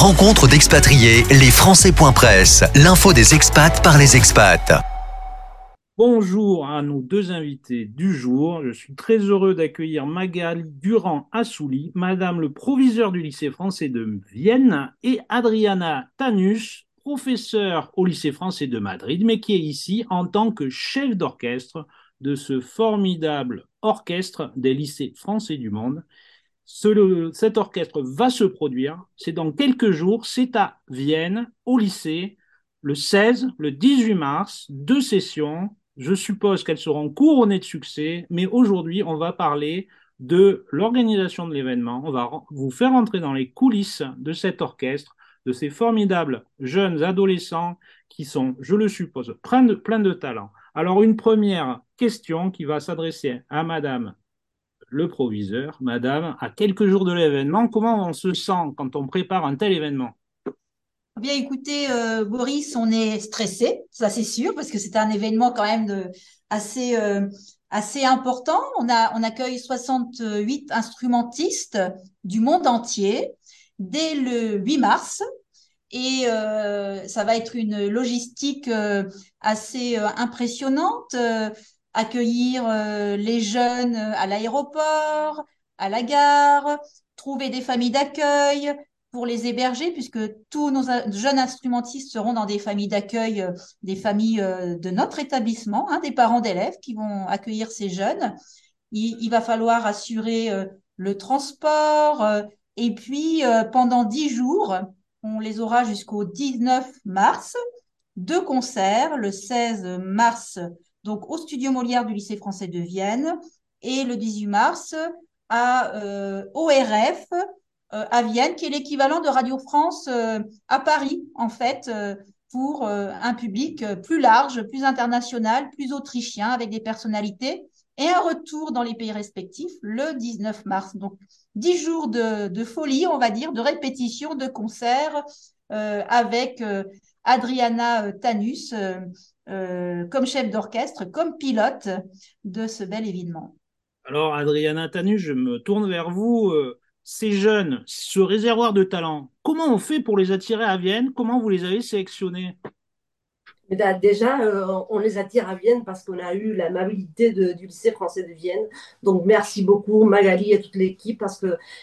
Rencontre d'expatriés, les Français.press, l'info des expats par les expats. Bonjour à nos deux invités du jour. Je suis très heureux d'accueillir Magali Durand-Assouli, Madame le proviseur du lycée français de Vienne, et Adriana Tanus, professeure au lycée français de Madrid, mais qui est ici en tant que chef d'orchestre de ce formidable orchestre des lycées français du monde cet orchestre va se produire. C'est dans quelques jours. C'est à Vienne, au lycée, le 16, le 18 mars, deux sessions. Je suppose qu'elles seront couronnées de succès, mais aujourd'hui, on va parler de l'organisation de l'événement. On va vous faire entrer dans les coulisses de cet orchestre, de ces formidables jeunes adolescents qui sont, je le suppose, plein de, plein de talent. Alors, une première question qui va s'adresser à Madame le proviseur, madame, à quelques jours de l'événement, comment on se sent quand on prépare un tel événement? Eh Bien, écoutez, euh, Boris, on est stressé, ça c'est sûr, parce que c'est un événement quand même assez, euh, assez important. On, a, on accueille 68 instrumentistes du monde entier dès le 8 mars. Et euh, ça va être une logistique assez impressionnante accueillir euh, les jeunes euh, à l'aéroport, à la gare, trouver des familles d'accueil pour les héberger, puisque tous nos jeunes instrumentistes seront dans des familles d'accueil, euh, des familles de notre établissement, hein, des parents d'élèves qui vont accueillir ces jeunes. Il, va falloir assurer le transport, et puis pendant dix jours, on les aura jusqu'au 19 mars, deux concerts, le 16 mars donc au Studio Molière du lycée français de Vienne, et le 18 mars à euh, ORF euh, à Vienne, qui est l'équivalent de Radio France euh, à Paris, en fait, pour un public plus large, plus international, plus autrichien, avec des personnalités, et un retour dans les pays respectifs le 19 mars. Donc, dix jours de, folie, on va dire, de répétition, de concerts avec Adriana Tanus, euh, comme chef d'orchestre, comme pilote de ce bel événement. Alors, Adriana Tanu, je me tourne vers vous. Euh, ces jeunes, ce réservoir de talent, comment on fait pour les attirer à Vienne? Comment vous les avez sélectionnés? Eh ben, Déjà, euh, on les attire à Vienne parce qu'on a eu l'amabilité du lycée français de Vienne. Donc, merci beaucoup Magali et toute l'équipe parce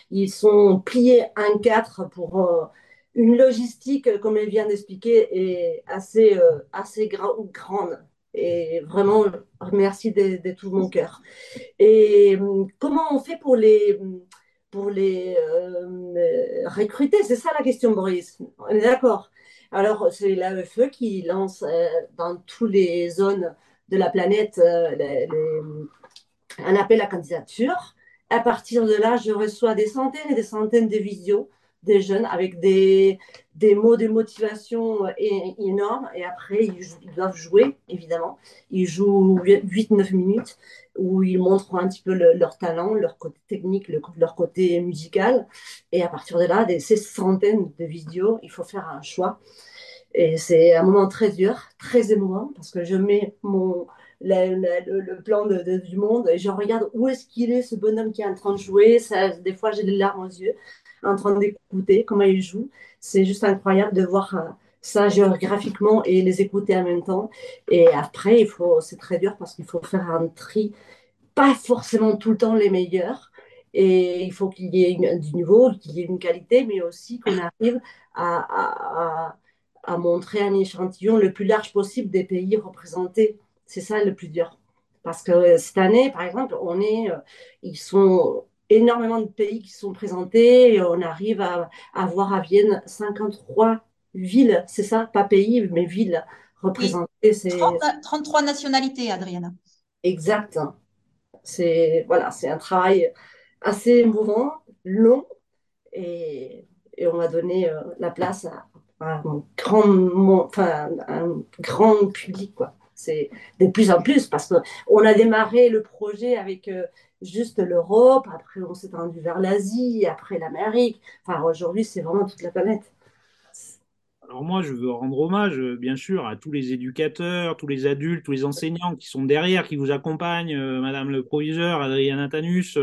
qu'ils sont pliés un quatre pour une logistique, comme elle vient d'expliquer, est assez, euh, grande. Et vraiment, merci de, tout mon cœur. Et hum, comment on fait pour les, pour les euh, recruter? C'est ça la question, Boris. On est d'accord. Alors, c'est l'AEFE qui lance euh, dans toutes les zones de la planète un appel à candidature. À partir de là, je reçois des centaines et des centaines de visios des jeunes avec des, des mots de motivation énormes. Et après, ils, doivent jouer, évidemment. Ils jouent 8-9 minutes où ils montrent un petit peu leur talent, leur côté technique, leur côté musical. Et à partir de là, ces centaines de vidéos, il faut faire un choix. Et c'est un moment très dur, très émouvant, parce que je mets mon, le, plan du monde et je regarde où est-ce qu'il est, ce bonhomme qui est en train de jouer. Des fois, j'ai des larmes aux yeux en train d'écouter comment ils jouent. C'est juste incroyable de voir euh, ça géographiquement et les écouter en même temps. Et après, il faut, c'est très dur parce qu'il faut faire un tri, pas forcément tout le temps les meilleurs. Et il faut qu'il y ait du niveau, qu'il y ait une qualité, mais aussi qu'on arrive à, à, à, montrer un échantillon le plus large possible des pays représentés. C'est ça le plus dur. Parce que cette année, par exemple, on est, euh, ils sont énormément de pays qui sont présentés et on arrive à, avoir à Vienne 53 villes, c'est ça? Pas pays, mais villes représentées. c'est 33 nationalités, Adriana. Exact. C'est voilà, c'est un travail assez émouvant, long, et, et on va donner euh, la place à, un grand, enfin, un grand public, quoi. C'est de plus en plus parce qu'on a démarré le projet avec euh, juste l'Europe, après on s'est tendu vers l'Asie, après l'Amérique. Enfin, aujourd'hui, c'est vraiment toute la planète. Alors moi, je veux rendre hommage, bien sûr, à tous les éducateurs, tous les adultes, tous les enseignants qui sont derrière, qui vous accompagnent, euh, Madame le proviseur, Adriana Tanus,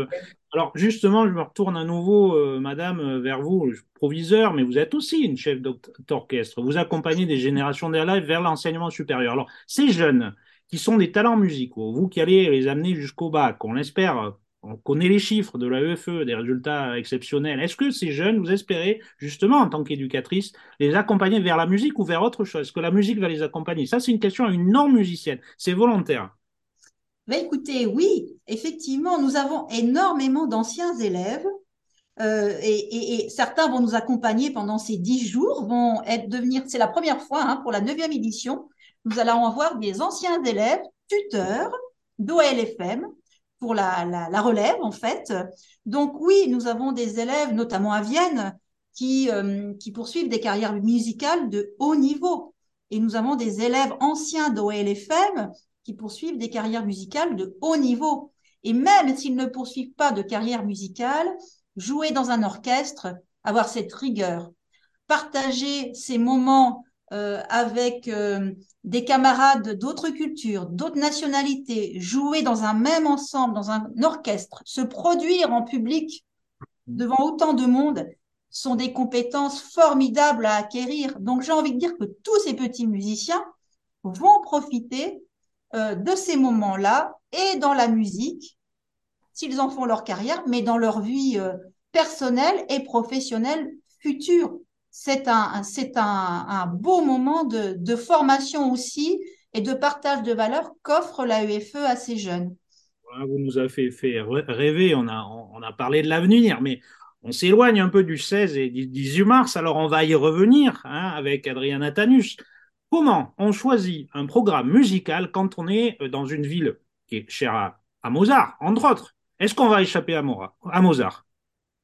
Alors justement, je me retourne à nouveau, euh, madame, euh, vers vous, proviseur, mais vous êtes aussi une chef d'orchestre. Vous accompagnez des générations d'élèves vers l'enseignement supérieur. Alors, ces jeunes qui sont des talents musicaux, vous qui allez les amener jusqu'au bac, on l'espère, on connaît les chiffres de l'AEFE, e, des résultats exceptionnels. Est-ce que ces jeunes, vous espérez, justement, en tant qu'éducatrice, les accompagner vers la musique ou vers autre chose? Est-ce que la musique va les accompagner? Ça, c'est une question à une non-musicienne. C'est volontaire. Ben écoutez, oui, effectivement, nous avons énormément d'anciens élèves euh, et, certains vont nous accompagner pendant ces dix jours, vont être devenir, c'est la première fois hein, pour la neuvième édition, nous allons avoir des anciens élèves tuteurs d'OLFM pour la, la, relève en fait. Donc oui, nous avons des élèves, notamment à Vienne, qui, euh, qui poursuivent des carrières musicales de haut niveau. Et nous avons des élèves anciens d'OLFM qui poursuivent des carrières musicales de haut niveau. Et même s'ils ne poursuivent pas de carrière musicale, jouer dans un orchestre, avoir cette rigueur, partager ces moments euh, avec euh, des camarades d'autres cultures, d'autres nationalités, jouer dans un même ensemble, dans un orchestre, se produire en public devant autant de monde, sont des compétences formidables à acquérir. Donc j'ai envie de dire que tous ces petits musiciens vont profiter euh, de ces moments-là et dans la musique, s'ils en font leur carrière, mais dans leur vie euh, personnelle et professionnelle future. C'est un, un, beau moment de, formation aussi et de partage de valeurs qu'offre la UFE à ces jeunes. Vous nous avez fait, rêver, on a, on a parlé de l'avenir, mais on s'éloigne un peu du 16 et du 18 mars, alors on va y revenir hein, avec Adriana Tanus. Comment on choisit un programme musical quand on est euh, dans une ville qui est chère à, Mozart, entre autres? Est-ce qu'on va échapper à, Mozart?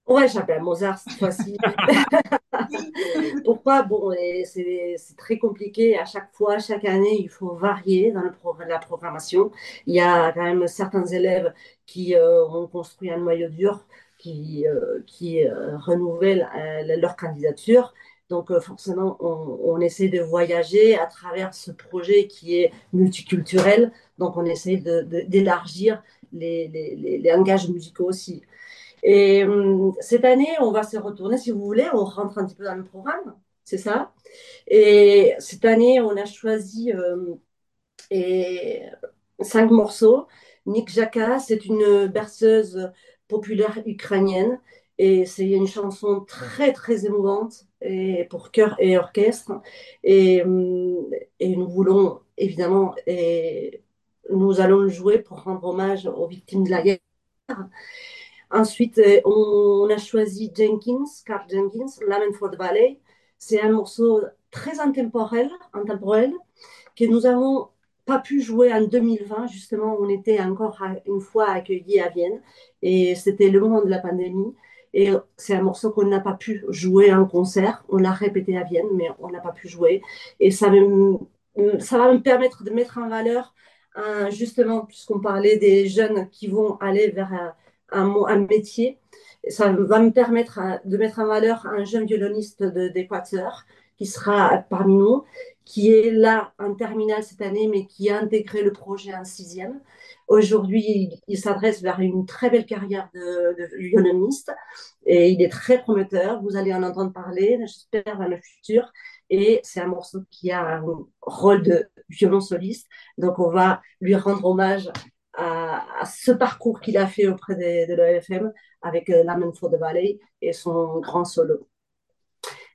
On va échapper à Mozart cette fois-ci. Pourquoi? Bon, c'est très compliqué. À chaque fois, chaque année, il faut varier dans la programmation. Il y a quand même certains élèves qui euh, ont construit un noyau dur qui, euh, qui renouvellent leur candidature. Donc euh, forcément, on, essaie de voyager à travers ce projet qui est multiculturel. Donc on essaie d'élargir les, les, langages musicaux aussi. Et hum, cette année, on va se retourner, si vous voulez, on rentre un petit peu dans le programme, c'est ça? Et cette année, on a choisi et cinq morceaux. Nick Jaka, c'est une berceuse populaire ukrainienne et c'est une chanson très, très émouvante pour chœur et orchestre. Et, hum, et nous voulons évidemment, et nous allons le jouer pour rendre hommage aux victimes de la guerre. Ensuite, on, a choisi Jenkins, Carl Jenkins, Lament for the Ballet. C'est un morceau très intemporel, intemporel que nous avons pas pu jouer en 2020. Justement, on était encore une fois accueillis à Vienne et c'était le moment de la pandémie. Et c'est un morceau qu'on n'a pas pu jouer en concert. On l'a répété à Vienne, mais on n'a pas pu jouer. Et ça, va me permettre de mettre en valeur, justement, puisqu'on parlait des jeunes qui vont aller vers un, un, métier, ça va me permettre de mettre en valeur un jeune violoniste d'Équateur qui sera parmi nous, qui est là en terminale cette année, mais qui a intégré le projet en sixième. Aujourd'hui, il, s'adresse vers une très belle carrière de, violoniste et il est très prometteur. Vous allez en entendre parler, j'espère, dans le futur. Et c'est un morceau qui a un rôle de violon soliste. Donc, on va lui rendre hommage à, ce parcours qu'il a fait auprès de, de l'EFM avec euh, Lament for the Ballet et son grand solo.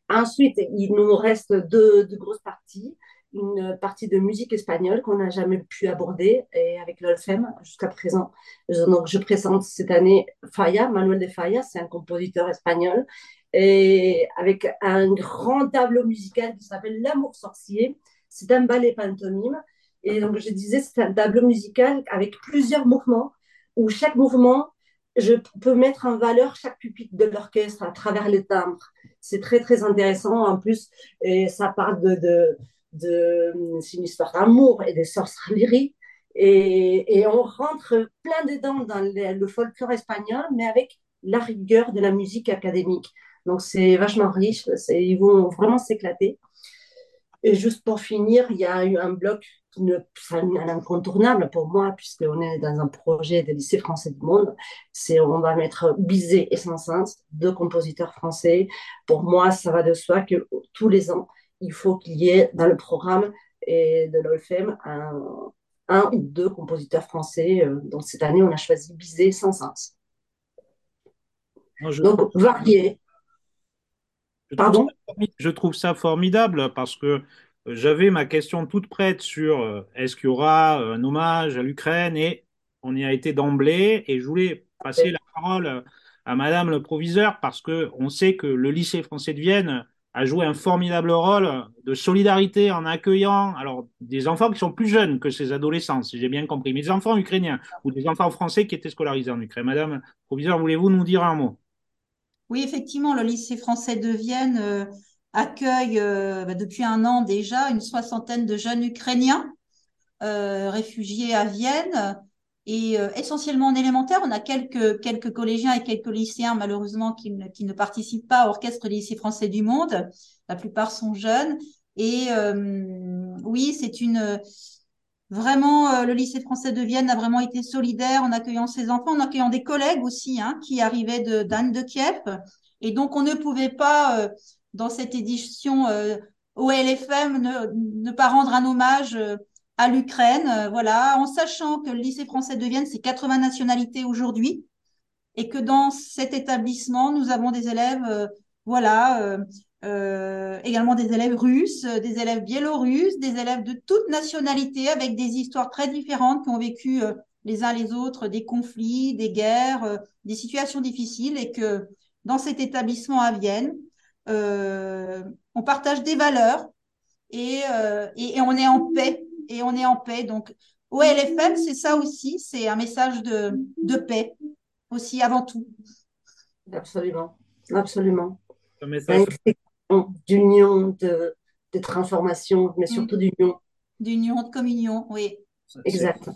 Ensuite, il nous reste deux, grosses parties. Une partie de musique espagnole qu'on n'a jamais pu aborder et avec l'Olfem jusqu'à présent. Donc, je présente cette année Manuel de Falla, c'est un compositeur espagnol, et avec un grand tableau musical qui s'appelle L'amour sorcier. C'est un ballet pantomime. Et donc, je disais, c'est un tableau musical avec plusieurs mouvements où chaque mouvement je peux mettre en valeur chaque pupitre de l'orchestre à travers les timbres. C'est très, très intéressant. En plus, et ça de, de c'est une histoire d'amour et des sorcelleries. Et, et on rentre plein dedans dans le, folklore espagnol, mais avec la rigueur de la musique académique. Donc, c'est vachement riche. Ils vont vraiment s'éclater. Et juste pour finir, il y a eu un bloc un incontournable pour moi, puisqu'on est dans un projet de lycée français du monde, c'est on va mettre Bizet et Saint-Saëns, deux compositeurs français. Pour moi, ça va de soi que tous les ans, il faut qu'il y ait dans le programme et de l'OFM un, un, ou deux compositeurs français. Euh, donc cette année, on a choisi Bizet et Saint-Saëns. Donc, varié. Pardon Je trouve ça formidable parce que j'avais ma question toute prête sur euh, est-ce qu'il y aura un hommage à l'Ukraine et on y a été d'emblée et je voulais passer la parole à Madame le proviseur parce que on sait que le lycée français de Vienne a joué un formidable rôle de solidarité en accueillant alors des enfants qui sont plus jeunes que ces adolescents, si j'ai bien compris, mais des enfants ukrainiens ou des enfants français qui étaient scolarisés en Ukraine. Madame proviseur, voulez-vous nous dire un mot? Oui, effectivement, le lycée français de Vienne euh, accueille euh, bah, depuis un an déjà une soixantaine de jeunes Ukrainiens euh, réfugiés à Vienne et euh, essentiellement en élémentaire. On a quelques, quelques collégiens et quelques lycéens malheureusement qui ne, qui ne participent pas à Orchestre lycée français du monde. La plupart sont jeunes. Et oui, c'est une... Vraiment, le lycée français de Vienne a vraiment été solidaire en accueillant ses enfants, en accueillant des collègues aussi hein, qui arrivaient de d'Anne de Kiev. Et donc, on ne pouvait pas dans cette édition euh, OLFM ne, ne, pas rendre un hommage euh, à l'Ukraine, euh, voilà, en sachant que le lycée français de Vienne, c'est 80 nationalités aujourd'hui, et que dans cet établissement, nous avons des élèves, voilà, également des élèves russes, des élèves biélorusses, des élèves de toutes nationalités, avec des histoires très différentes qui ont vécu les uns les autres des conflits, des guerres, des situations difficiles, et que dans cet établissement à Vienne, euh, on partage des valeurs euh, et, et, on est en paix. Et on est en paix. Donc, OLFM, c'est ça aussi, c'est un message de, de paix aussi avant tout. Absolument, absolument. Un message d'union, de, de transformation, mais surtout d'union. D'union, de communion, oui. Exact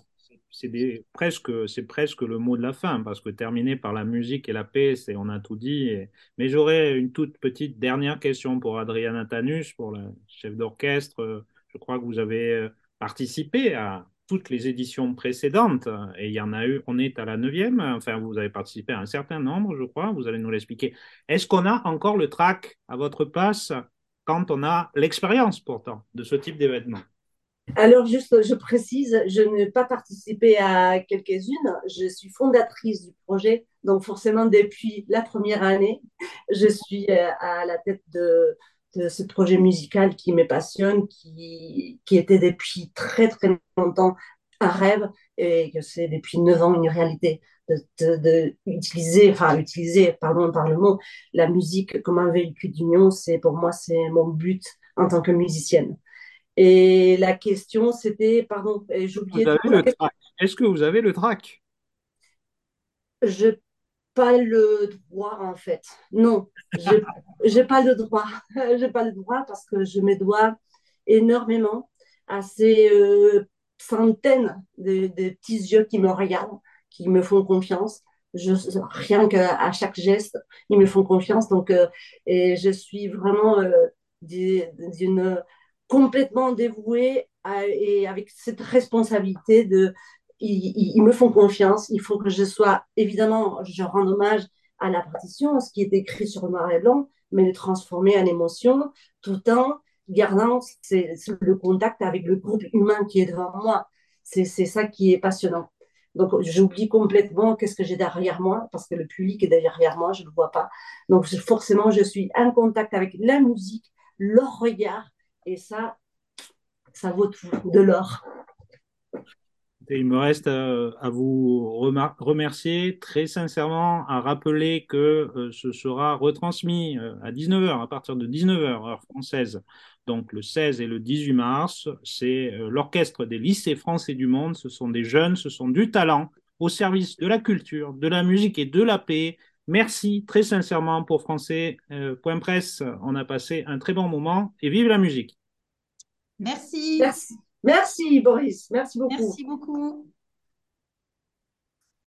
c'est presque, c'est presque le mot de la fin, parce que terminer par la musique et la paix, c'est, on a tout dit. Mais j'aurais une toute petite dernière question pour Adriana Tanus, pour la chef d'orchestre. Je crois que vous avez euh, participé à toutes les éditions précédentes, et il y en a eu, on est à la neuvième, enfin, vous avez participé à un certain nombre, je crois, vous allez nous l'expliquer. Est-ce qu'on a encore le track à votre place quand on a l'expérience, pourtant, de ce type d'événement? Alors, juste, je précise, je n'ai pas participé à quelques-unes. Je suis fondatrice du projet. Donc, forcément, depuis la première année, je suis euh, à la tête de, de ce projet musical qui me passionne, qui, qui était depuis très, très longtemps un rêve et que c'est depuis neuf ans une réalité. De, de, utiliser, enfin utiliser, pardon par le mot, la musique comme un véhicule d'union, c'est pour moi c'est mon but en tant que musicienne. Et la question, c'était, pardon, j'ai oublié. Est-ce que vous avez le track Je pas le droit en fait. Non, j'ai pas le droit. j'ai pas le droit parce que je me dois énormément à ces euh, centaines de, petits yeux qui me regardent, qui me font confiance. Je, rien qu'à chaque geste, ils me font confiance. Donc, euh, et je suis vraiment euh, d'une complètement dévoué et avec cette responsabilité de ils, me font confiance, il faut que je sois, évidemment, je rends hommage à la partition, ce qui est écrit sur le noir et blanc, mais le transformer en émotion, tout en gardant le contact avec le groupe humain qui est devant moi. C'est ça qui est passionnant. Donc, j'oublie complètement qu'est-ce que j'ai derrière moi, parce que le public est derrière moi, je ne le vois pas. Donc, forcément, je suis en contact avec la musique, leur regard, et ça, ça vaut tout, de l'or. Il me reste euh, à, vous remercier très sincèrement, à rappeler que euh, ce sera retransmis euh, à 19h, à partir de 19h, heure française, donc le 16 et le 18 mars. C'est l'orchestre des lycées français du monde. Ce sont des jeunes, ce sont du talent au service de la culture, de la musique et de la paix. Merci très sincèrement pour Français.presse. On a passé un très bon moment et vive la musique. Merci. Merci. Merci Boris. Merci beaucoup. Merci beaucoup.